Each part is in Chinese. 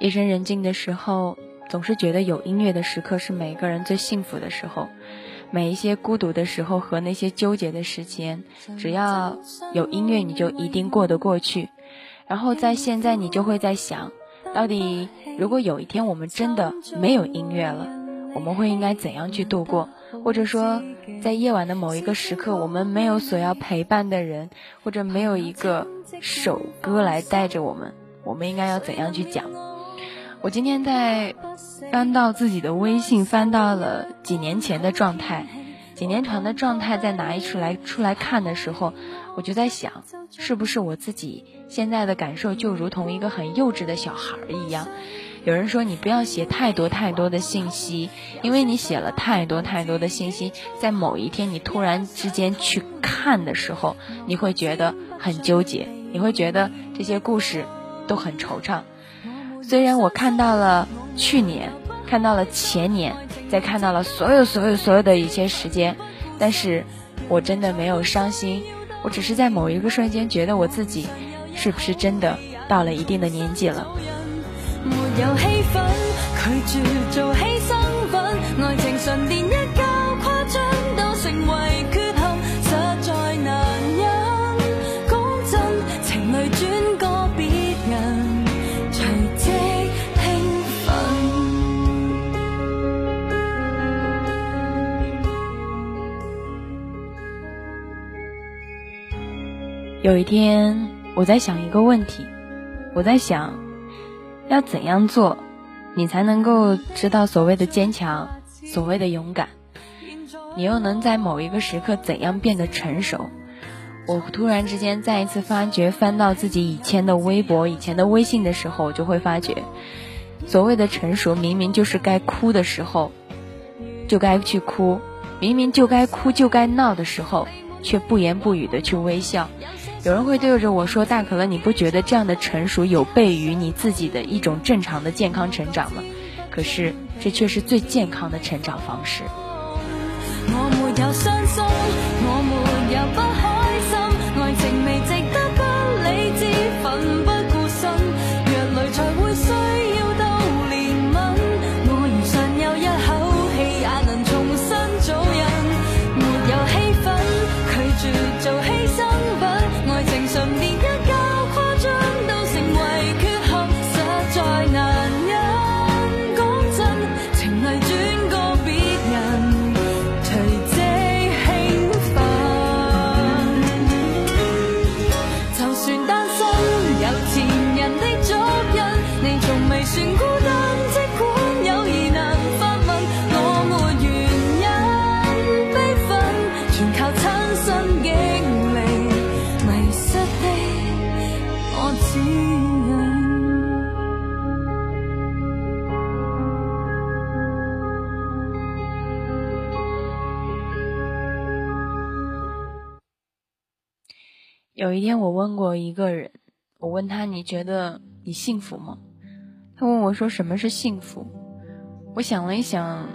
夜深人静的时候，总是觉得有音乐的时刻是每个人最幸福的时候。每一些孤独的时候和那些纠结的时间，只要有音乐，你就一定过得过去。然后在现在，你就会在想，到底如果有一天我们真的没有音乐了，我们会应该怎样去度过？或者说，在夜晚的某一个时刻，我们没有所要陪伴的人，或者没有一个首歌来带着我们，我们应该要怎样去讲？我今天在翻到自己的微信，翻到了几年前的状态，几年前的状态再拿一出来出来看的时候，我就在想，是不是我自己现在的感受就如同一个很幼稚的小孩儿一样？有人说你不要写太多太多的信息，因为你写了太多太多的信息，在某一天你突然之间去看的时候，你会觉得很纠结，你会觉得这些故事都很惆怅。虽然我看到了去年，看到了前年，再看到了所有所有所有的一些时间，但是我真的没有伤心，我只是在某一个瞬间觉得我自己是不是真的到了一定的年纪了。没有气氛拒绝做有一天，我在想一个问题，我在想，要怎样做，你才能够知道所谓的坚强，所谓的勇敢，你又能在某一个时刻怎样变得成熟？我突然之间再一次发觉，翻到自己以前的微博、以前的微信的时候，我就会发觉，所谓的成熟，明明就是该哭的时候，就该去哭；明明就该哭就该闹的时候，却不言不语的去微笑。有人会对着我说：“大可乐，你不觉得这样的成熟有悖于你自己的一种正常的健康成长吗？”可是，这却是最健康的成长方式。有有一天，我问过一个人，我问他：“你觉得你幸福吗？”他问我说：“什么是幸福？”我想了一想，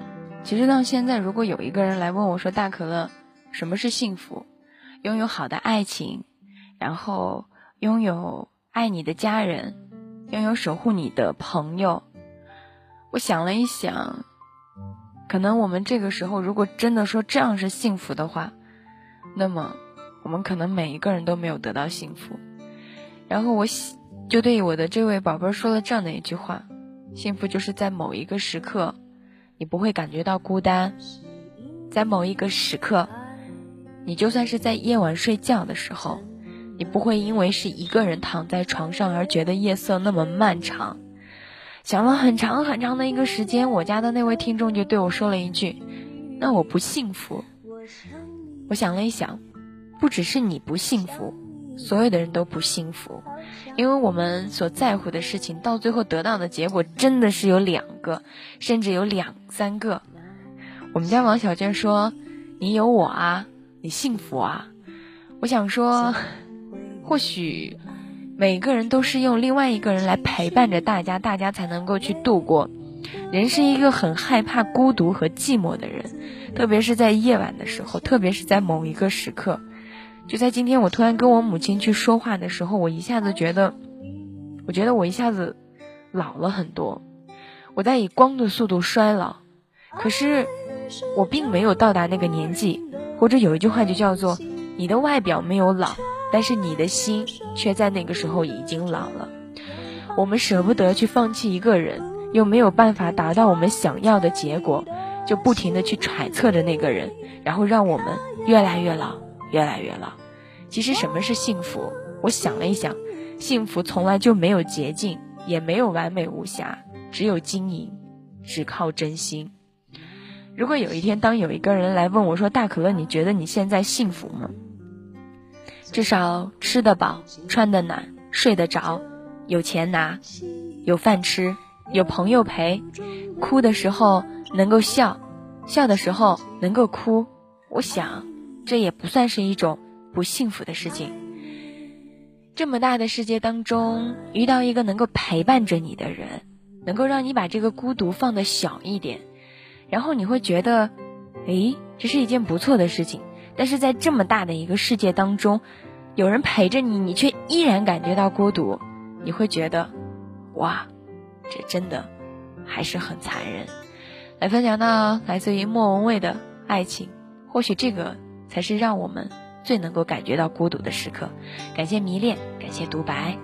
其实到现在，如果有一个人来问我说：“大可乐，什么是幸福？”拥有好的爱情，然后拥有爱你的家人，拥有守护你的朋友。我想了一想，可能我们这个时候，如果真的说这样是幸福的话，那么。我们可能每一个人都没有得到幸福，然后我喜就对我的这位宝贝说了这样的一句话：幸福就是在某一个时刻，你不会感觉到孤单；在某一个时刻，你就算是在夜晚睡觉的时候，你不会因为是一个人躺在床上而觉得夜色那么漫长。想了很长很长的一个时间，我家的那位听众就对我说了一句：“那我不幸福。”我想了一想。不只是你不幸福，所有的人都不幸福，因为我们所在乎的事情，到最后得到的结果真的是有两个，甚至有两三个。我们家王小娟说：“你有我啊，你幸福啊。”我想说，或许每个人都是用另外一个人来陪伴着大家，大家才能够去度过。人是一个很害怕孤独和寂寞的人，特别是在夜晚的时候，特别是在某一个时刻。就在今天，我突然跟我母亲去说话的时候，我一下子觉得，我觉得我一下子老了很多，我在以光的速度衰老，可是我并没有到达那个年纪。或者有一句话就叫做：你的外表没有老，但是你的心却在那个时候已经老了。我们舍不得去放弃一个人，又没有办法达到我们想要的结果，就不停的去揣测着那个人，然后让我们越来越老，越来越老。其实什么是幸福？我想了一想，幸福从来就没有捷径，也没有完美无瑕，只有经营，只靠真心。如果有一天，当有一个人来问我说：“大可乐，你觉得你现在幸福吗？”至少吃得饱、穿得暖、睡得着，有钱拿，有饭吃，有朋友陪，哭的时候能够笑，笑的时候能够哭，我想，这也不算是一种不幸福的事情。这么大的世界当中，遇到一个能够陪伴着你的人，能够让你把这个孤独放的小一点。然后你会觉得，诶，这是一件不错的事情。但是在这么大的一个世界当中，有人陪着你，你却依然感觉到孤独，你会觉得，哇，这真的还是很残忍。来分享到来自于莫文蔚的爱情，或许这个才是让我们最能够感觉到孤独的时刻。感谢迷恋，感谢独白。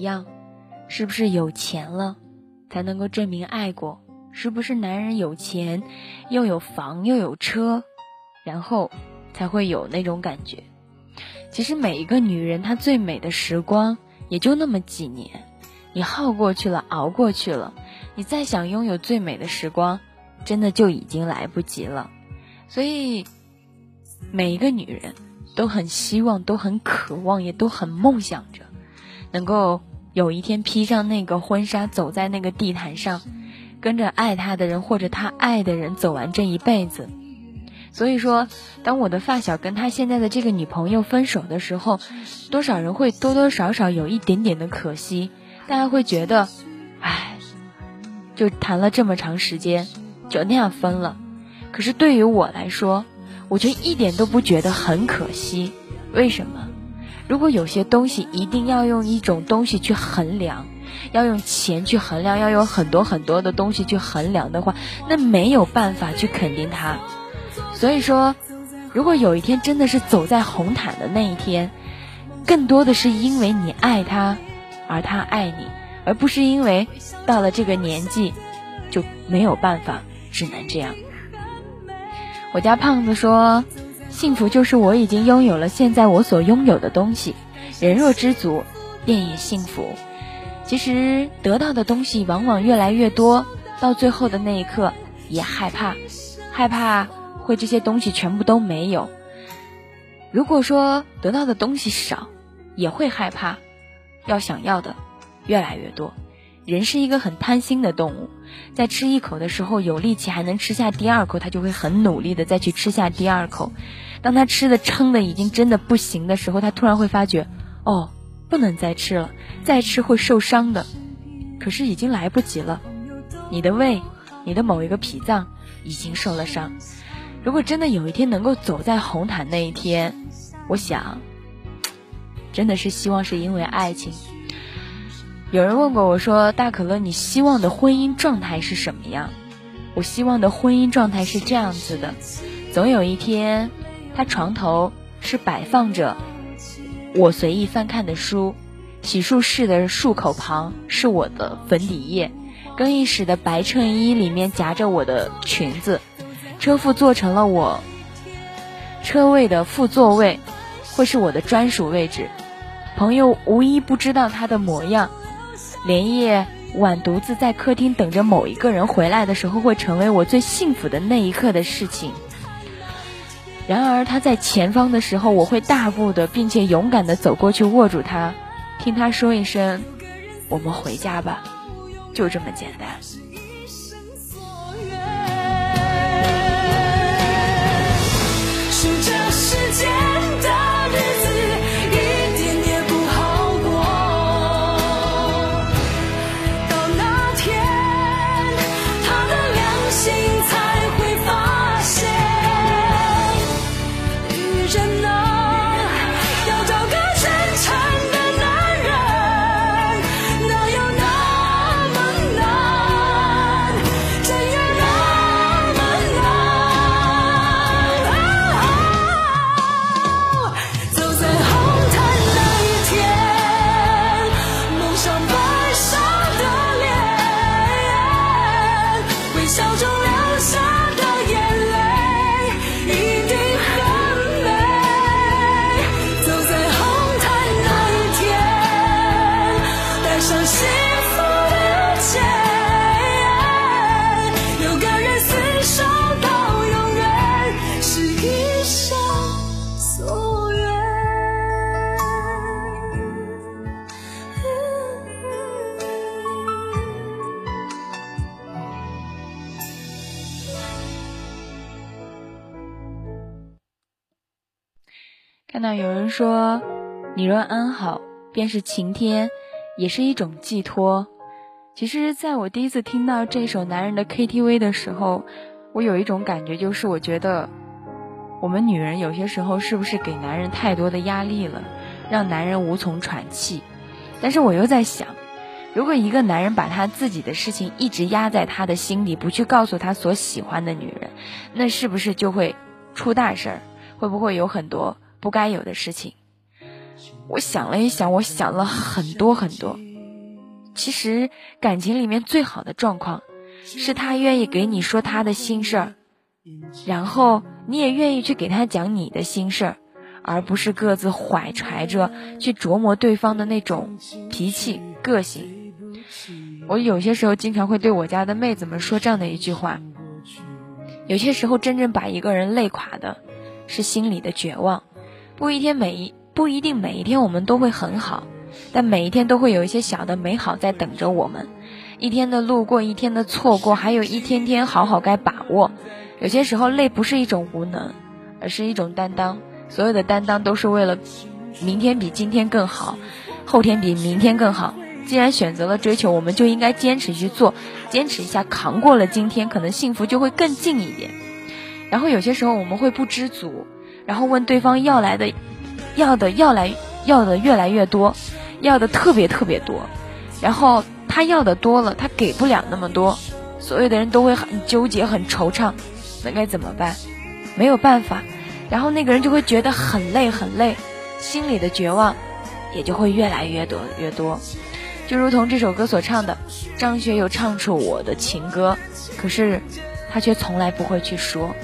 一样，是不是有钱了才能够证明爱过？是不是男人有钱，又有房又有车？然后才会有那种感觉。其实每一个女人，她最美的时光也就那么几年，你耗过去了，熬过去了，你再想拥有最美的时光，真的就已经来不及了。所以，每一个女人都很希望，都很渴望，也都很梦想着，能够有一天披上那个婚纱，走在那个地毯上，跟着爱他的人或者他爱的人走完这一辈子。所以说，当我的发小跟他现在的这个女朋友分手的时候，多少人会多多少少有一点点的可惜，大家会觉得，唉，就谈了这么长时间，就那样分了。可是对于我来说，我却一点都不觉得很可惜。为什么？如果有些东西一定要用一种东西去衡量，要用钱去衡量，要有很多很多的东西去衡量的话，那没有办法去肯定它。所以说，如果有一天真的是走在红毯的那一天，更多的是因为你爱他，而他爱你，而不是因为到了这个年纪就没有办法，只能这样。我家胖子说，幸福就是我已经拥有了现在我所拥有的东西，人若知足，便也幸福。其实得到的东西往往越来越多，到最后的那一刻也害怕，害怕。会这些东西全部都没有。如果说得到的东西少，也会害怕，要想要的越来越多。人是一个很贪心的动物，在吃一口的时候有力气还能吃下第二口，他就会很努力的再去吃下第二口。当他吃的撑的已经真的不行的时候，他突然会发觉，哦，不能再吃了，再吃会受伤的。可是已经来不及了，你的胃，你的某一个脾脏已经受了伤。如果真的有一天能够走在红毯那一天，我想，真的是希望是因为爱情。有人问过我说：“大可乐，你希望的婚姻状态是什么样？”我希望的婚姻状态是这样子的：总有一天，他床头是摆放着我随意翻看的书，洗漱室的漱口旁是我的粉底液，更衣室的白衬衣里面夹着我的裙子，车副做成了我车位的副座位，会是我的专属位置。朋友无一不知道他的模样，连夜。晚独自在客厅等着某一个人回来的时候，会成为我最幸福的那一刻的事情。然而他在前方的时候，我会大步的，并且勇敢的走过去握住他，听他说一声：“我们回家吧。”就这么简单。看到有人说：“你若安好，便是晴天，也是一种寄托。”其实，在我第一次听到这首男人的 KTV 的时候，我有一种感觉，就是我觉得我们女人有些时候是不是给男人太多的压力了，让男人无从喘气？但是我又在想，如果一个男人把他自己的事情一直压在他的心里，不去告诉他所喜欢的女人，那是不是就会出大事儿？会不会有很多？不该有的事情，我想了一想，我想了很多很多。其实感情里面最好的状况，是他愿意给你说他的心事儿，然后你也愿意去给他讲你的心事儿，而不是各自怀揣着去琢磨对方的那种脾气个性。我有些时候经常会对我家的妹子们说这样的一句话：有些时候真正把一个人累垮的，是心里的绝望。不一天每一不一定每一天我们都会很好，但每一天都会有一些小的美好在等着我们。一天的路过，一天的错过，还有一天天好好该把握。有些时候累不是一种无能，而是一种担当。所有的担当都是为了明天比今天更好，后天比明天更好。既然选择了追求，我们就应该坚持去做，坚持一下，扛过了今天，可能幸福就会更近一点。然后有些时候我们会不知足。然后问对方要来的，要的要来要的越来越多，要的特别特别多，然后他要的多了，他给不了那么多，所有的人都会很纠结很惆怅，那该怎么办？没有办法，然后那个人就会觉得很累很累，心里的绝望也就会越来越多越多，就如同这首歌所唱的，张学友唱出我的情歌，可是他却从来不会去说。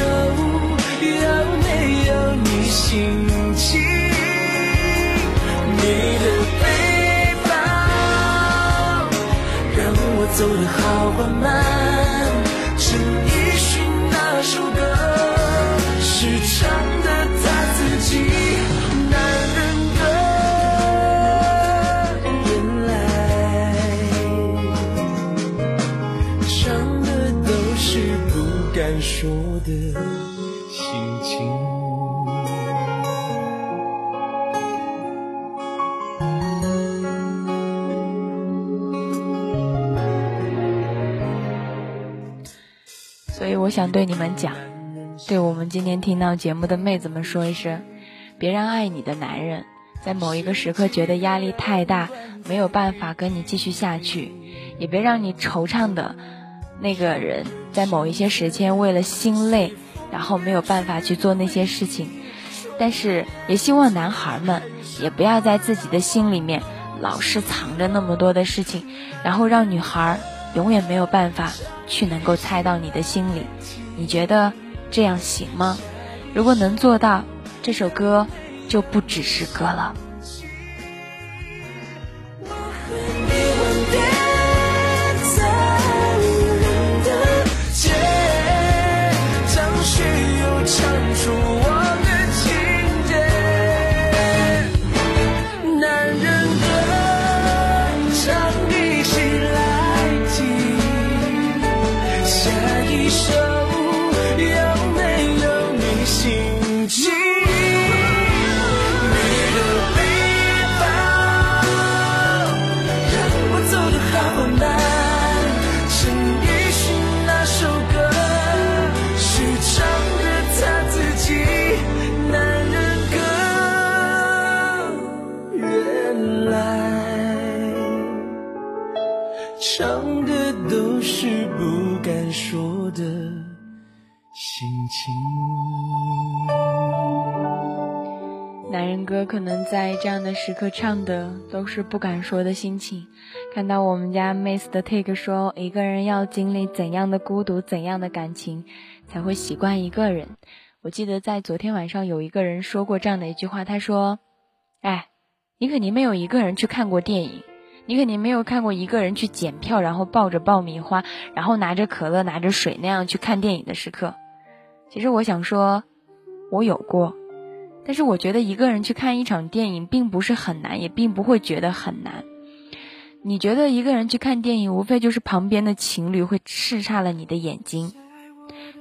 手有没有你心情？你的背包让我走得好缓慢，想对你们讲，对我们今天听到节目的妹子们说一声，别让爱你的男人在某一个时刻觉得压力太大，没有办法跟你继续下去，也别让你惆怅的那个人在某一些时间为了心累，然后没有办法去做那些事情。但是也希望男孩们也不要在自己的心里面老是藏着那么多的事情，然后让女孩永远没有办法去能够猜到你的心里。你觉得这样行吗？如果能做到，这首歌就不只是歌了。在这样的时刻唱的都是不敢说的心情。看到我们家 Miss 的 take 说，一个人要经历怎样的孤独，怎样的感情，才会习惯一个人。我记得在昨天晚上有一个人说过这样的一句话，他说：“哎，你肯定没有一个人去看过电影，你肯定没有看过一个人去检票，然后抱着爆米花，然后拿着可乐，拿着水那样去看电影的时刻。”其实我想说，我有过。但是我觉得一个人去看一场电影并不是很难，也并不会觉得很难。你觉得一个人去看电影，无非就是旁边的情侣会刺差了你的眼睛，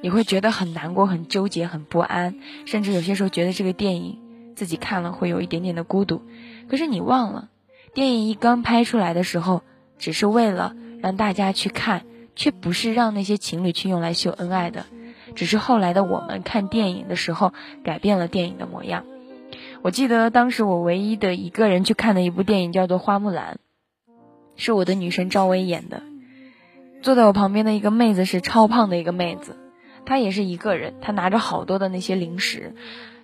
你会觉得很难过、很纠结、很不安，甚至有些时候觉得这个电影自己看了会有一点点的孤独。可是你忘了，电影一刚拍出来的时候，只是为了让大家去看，却不是让那些情侣去用来秀恩爱的。只是后来的我们看电影的时候改变了电影的模样。我记得当时我唯一的一个人去看的一部电影叫做《花木兰》，是我的女神赵薇演的。坐在我旁边的一个妹子是超胖的一个妹子，她也是一个人，她拿着好多的那些零食。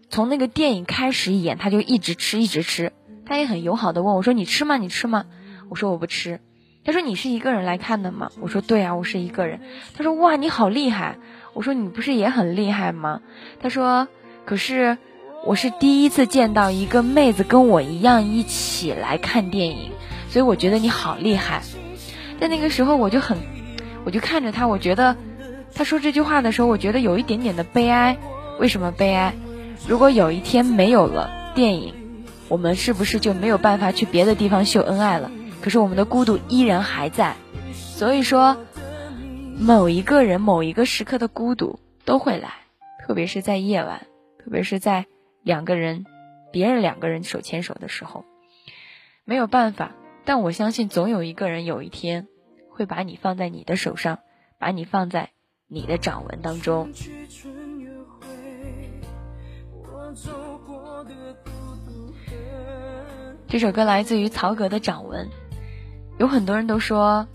从那个电影开始演，她就一直吃一直吃。她也很友好的问我说：“你吃吗？你吃吗？”我说：“我不吃。”她说：“你是一个人来看的吗？”我说：“对啊，我是一个人。”她说：“哇，你好厉害。”我说你不是也很厉害吗？他说，可是我是第一次见到一个妹子跟我一样一起来看电影，所以我觉得你好厉害。在那个时候我就很，我就看着他，我觉得他说这句话的时候，我觉得有一点点的悲哀。为什么悲哀？如果有一天没有了电影，我们是不是就没有办法去别的地方秀恩爱了？可是我们的孤独依然还在，所以说。某一个人某一个时刻的孤独都会来，特别是在夜晚，特别是在两个人，别人两个人手牵手的时候，没有办法。但我相信，总有一个人有一天会把你放在你的手上，把你放在你的掌纹当中。这首歌来自于曹格的掌纹，有很多人都说。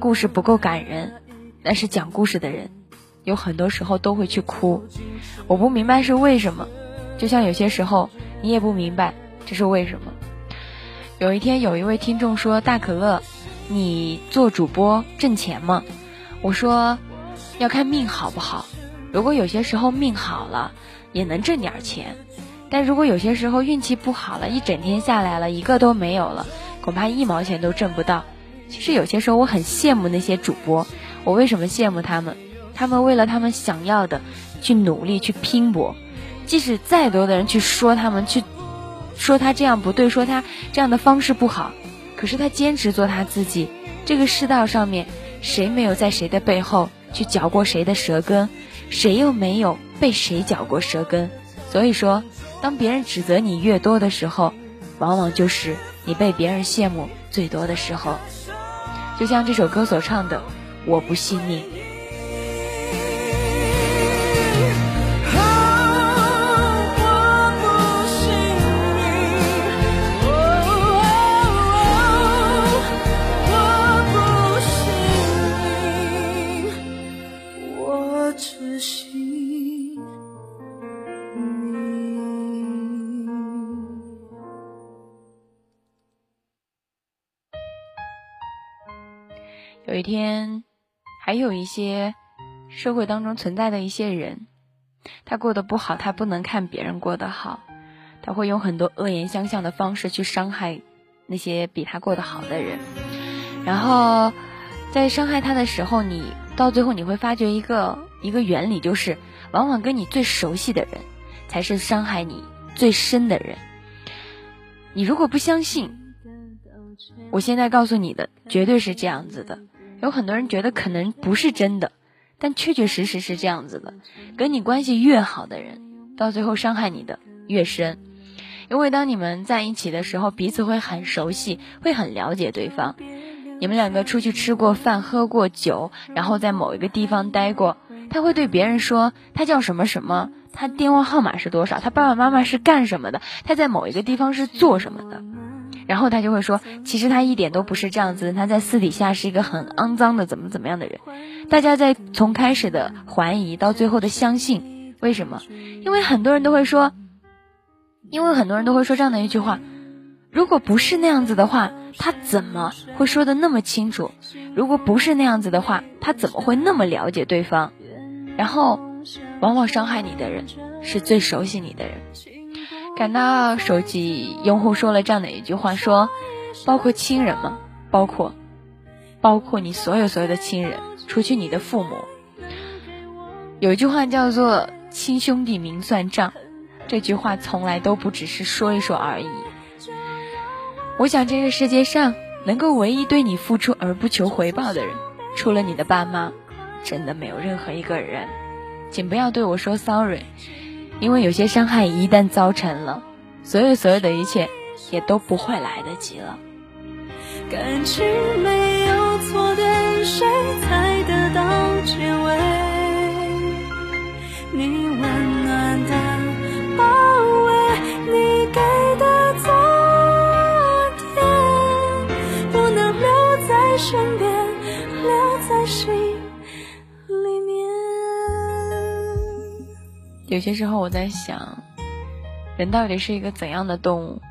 故事不够感人，但是讲故事的人有很多时候都会去哭。我不明白是为什么，就像有些时候你也不明白这是为什么。有一天有一位听众说：“大可乐，你做主播挣钱吗？”我说：“要看命好不好。如果有些时候命好了，也能挣点钱；但如果有些时候运气不好了，一整天下来了一个都没有了，恐怕一毛钱都挣不到。”其实有些时候我很羡慕那些主播，我为什么羡慕他们？他们为了他们想要的去努力去拼搏，即使再多的人去说他们，去说他这样不对，说他这样的方式不好，可是他坚持做他自己。这个世道上面，谁没有在谁的背后去嚼过谁的舌根？谁又没有被谁嚼过舌根？所以说，当别人指责你越多的时候，往往就是你被别人羡慕最多的时候。就像这首歌所唱的，我不信命。有一天，还有一些社会当中存在的一些人，他过得不好，他不能看别人过得好，他会用很多恶言相向的方式去伤害那些比他过得好的人。然后，在伤害他的时候，你到最后你会发觉一个一个原理，就是往往跟你最熟悉的人，才是伤害你最深的人。你如果不相信，我现在告诉你的绝对是这样子的。有很多人觉得可能不是真的，但确确实实是这样子的。跟你关系越好的人，到最后伤害你的越深，因为当你们在一起的时候，彼此会很熟悉，会很了解对方。你们两个出去吃过饭、喝过酒，然后在某一个地方待过，他会对别人说他叫什么什么，他电话号码是多少，他爸爸妈妈是干什么的，他在某一个地方是做什么的。然后他就会说，其实他一点都不是这样子，他在私底下是一个很肮脏的怎么怎么样的人。大家在从开始的怀疑到最后的相信，为什么？因为很多人都会说，因为很多人都会说这样的一句话：如果不是那样子的话，他怎么会说的那么清楚？如果不是那样子的话，他怎么会那么了解对方？然后，往往伤害你的人是最熟悉你的人。感到手机用户说了这样的一句话，说，包括亲人吗？包括，包括你所有所有的亲人，除去你的父母。有一句话叫做“亲兄弟明算账”，这句话从来都不只是说一说而已。我想这个世界上能够唯一对你付出而不求回报的人，除了你的爸妈，真的没有任何一个人。请不要对我说 sorry。因为有些伤害一旦造成了，所有所有的一切也都不会来得及了。感情没有错对，些时候我在想，人到底是一个怎样的动物？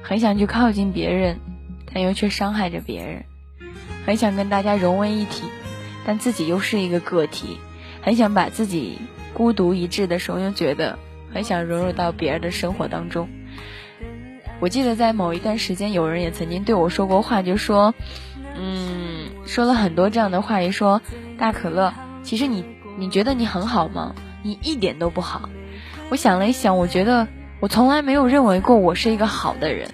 很想去靠近别人，但又却伤害着别人；很想跟大家融为一体，但自己又是一个个体；很想把自己孤独一掷的时候，又觉得很想融入到别人的生活当中。我记得在某一段时间，有人也曾经对我说过话，就说，嗯，说了很多这样的话，也说大可乐，其实你你觉得你很好吗？你一点都不好。我想了一想，我觉得我从来没有认为过我是一个好的人，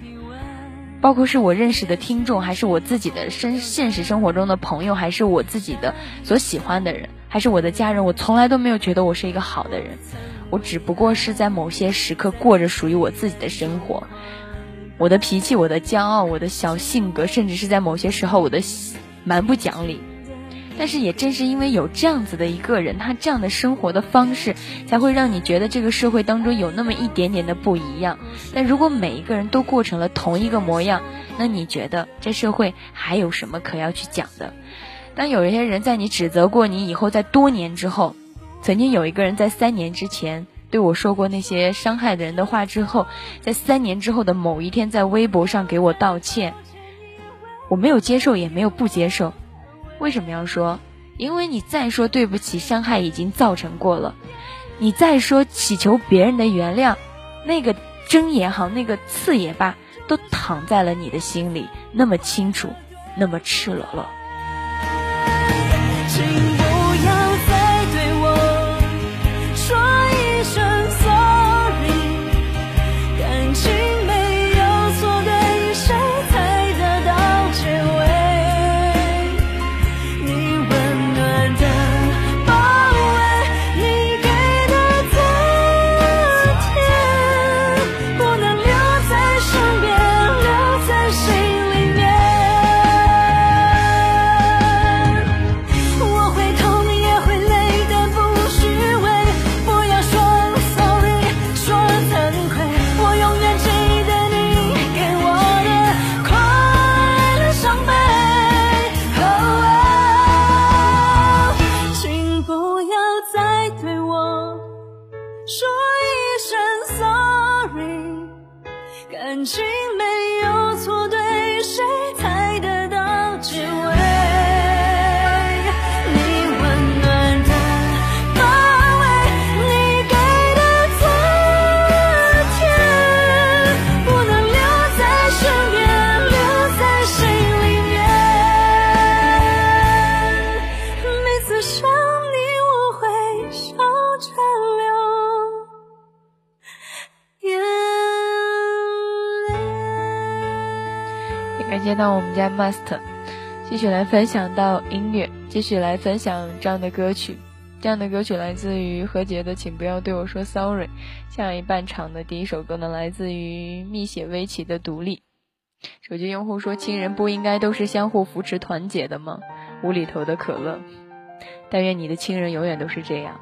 包括是我认识的听众，还是我自己的生现实生活中的朋友，还是我自己的所喜欢的人，还是我的家人，我从来都没有觉得我是一个好的人。我只不过是在某些时刻过着属于我自己的生活，我的脾气，我的骄傲，我的小性格，甚至是在某些时候我的蛮不讲理。但是也正是因为有这样子的一个人，他这样的生活的方式，才会让你觉得这个社会当中有那么一点点的不一样。但如果每一个人都过成了同一个模样，那你觉得这社会还有什么可要去讲的？当有一些人在你指责过你以后，在多年之后，曾经有一个人在三年之前对我说过那些伤害的人的话之后，在三年之后的某一天，在微博上给我道歉，我没有接受，也没有不接受。为什么要说？因为你再说对不起，伤害已经造成过了；你再说祈求别人的原谅，那个针也好，那个刺也罢，都躺在了你的心里，那么清楚，那么赤裸裸。家 Master，继续来分享到音乐，继续来分享这样的歌曲。这样的歌曲来自于何洁的《请不要对我说 Sorry》，下一半场的第一首歌呢，来自于蜜雪薇琪的《独立》。手机用户说：“亲人不应该都是相互扶持、团结的吗？”无厘头的可乐，但愿你的亲人永远都是这样。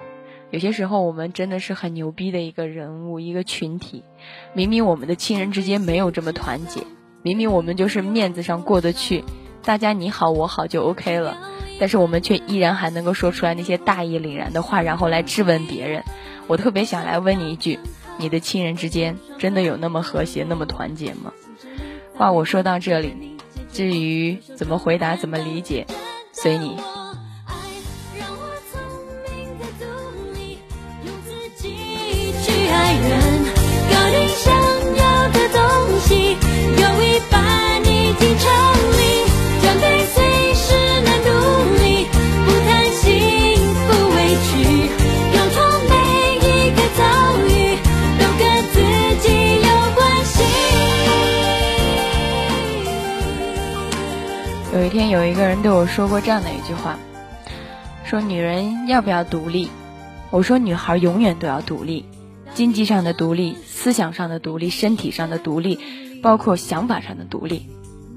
有些时候，我们真的是很牛逼的一个人物、一个群体。明明我们的亲人之间没有这么团结，明明我们就是面子上过得去，大家你好我好就 OK 了，但是我们却依然还能够说出来那些大义凛然的话，然后来质问别人。我特别想来问你一句：你的亲人之间真的有那么和谐、那么团结吗？话我说到这里，至于怎么回答、怎么理解，随你。天，有一个人对我说过这样的一句话，说女人要不要独立？我说女孩永远都要独立，经济上的独立，思想上的独立，身体上的独立，包括想法上的独立。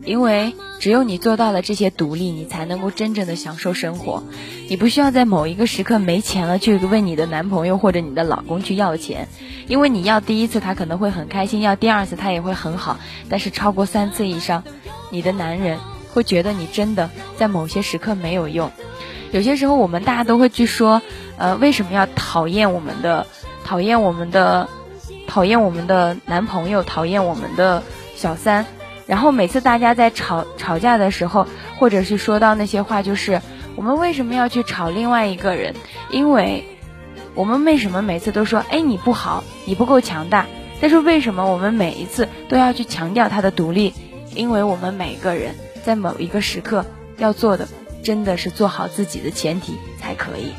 因为只有你做到了这些独立，你才能够真正的享受生活。你不需要在某一个时刻没钱了去问你的男朋友或者你的老公去要钱，因为你要第一次他可能会很开心，要第二次他也会很好，但是超过三次以上，你的男人。会觉得你真的在某些时刻没有用，有些时候我们大家都会去说，呃，为什么要讨厌我们的，讨厌我们的，讨厌我们的男朋友，讨厌我们的小三，然后每次大家在吵吵架的时候，或者是说到那些话，就是我们为什么要去吵另外一个人？因为我们为什么每次都说，哎，你不好，你不够强大？但是为什么我们每一次都要去强调他的独立？因为我们每个人。在某一个时刻要做的，真的是做好自己的前提才可以。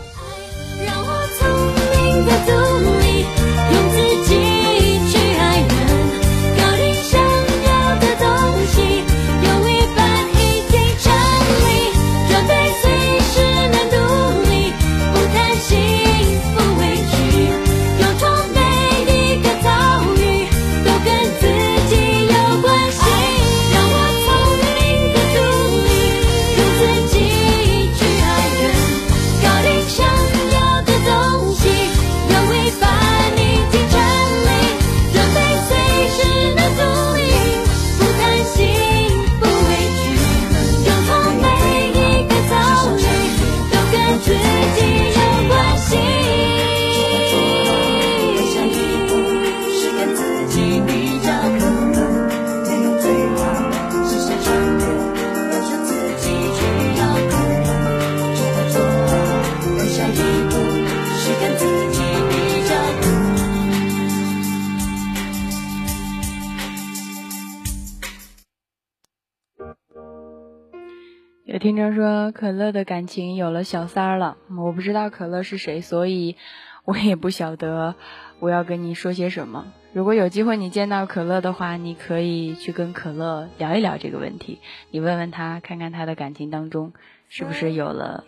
可乐的感情有了小三儿了，我不知道可乐是谁，所以我也不晓得我要跟你说些什么。如果有机会你见到可乐的话，你可以去跟可乐聊一聊这个问题，你问问他，看看他的感情当中是不是有了，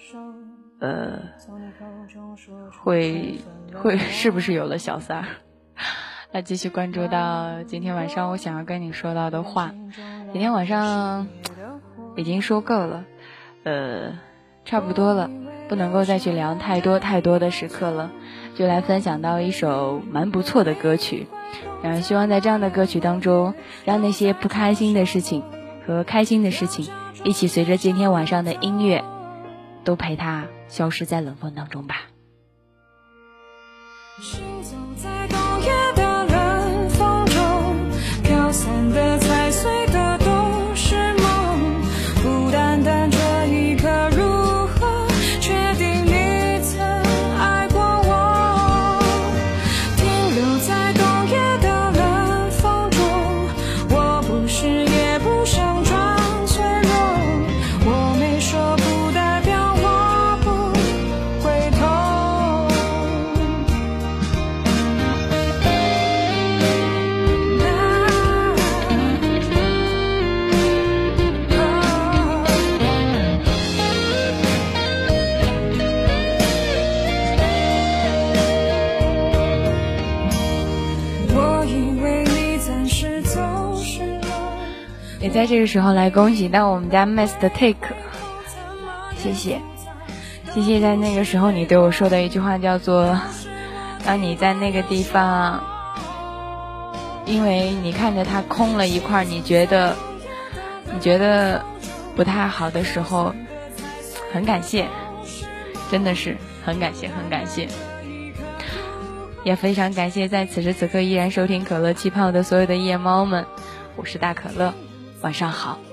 呃，会会是不是有了小三儿？那继续关注到今天晚上我想要跟你说到的话，今天晚上已经说够了。呃，差不多了，不能够再去聊太多太多的时刻了，就来分享到一首蛮不错的歌曲。嗯，希望在这样的歌曲当中，让那些不开心的事情和开心的事情，一起随着今天晚上的音乐，都陪他消失在冷风当中吧。行走在在这个时候来恭喜到我们家 Miss 的 Take，谢谢，谢谢在那个时候你对我说的一句话叫做：当你在那个地方，因为你看着它空了一块，你觉得你觉得不太好的时候，很感谢，真的是很感谢，很感谢。也非常感谢在此时此刻依然收听可乐气泡的所有的夜猫们，我是大可乐，晚上好。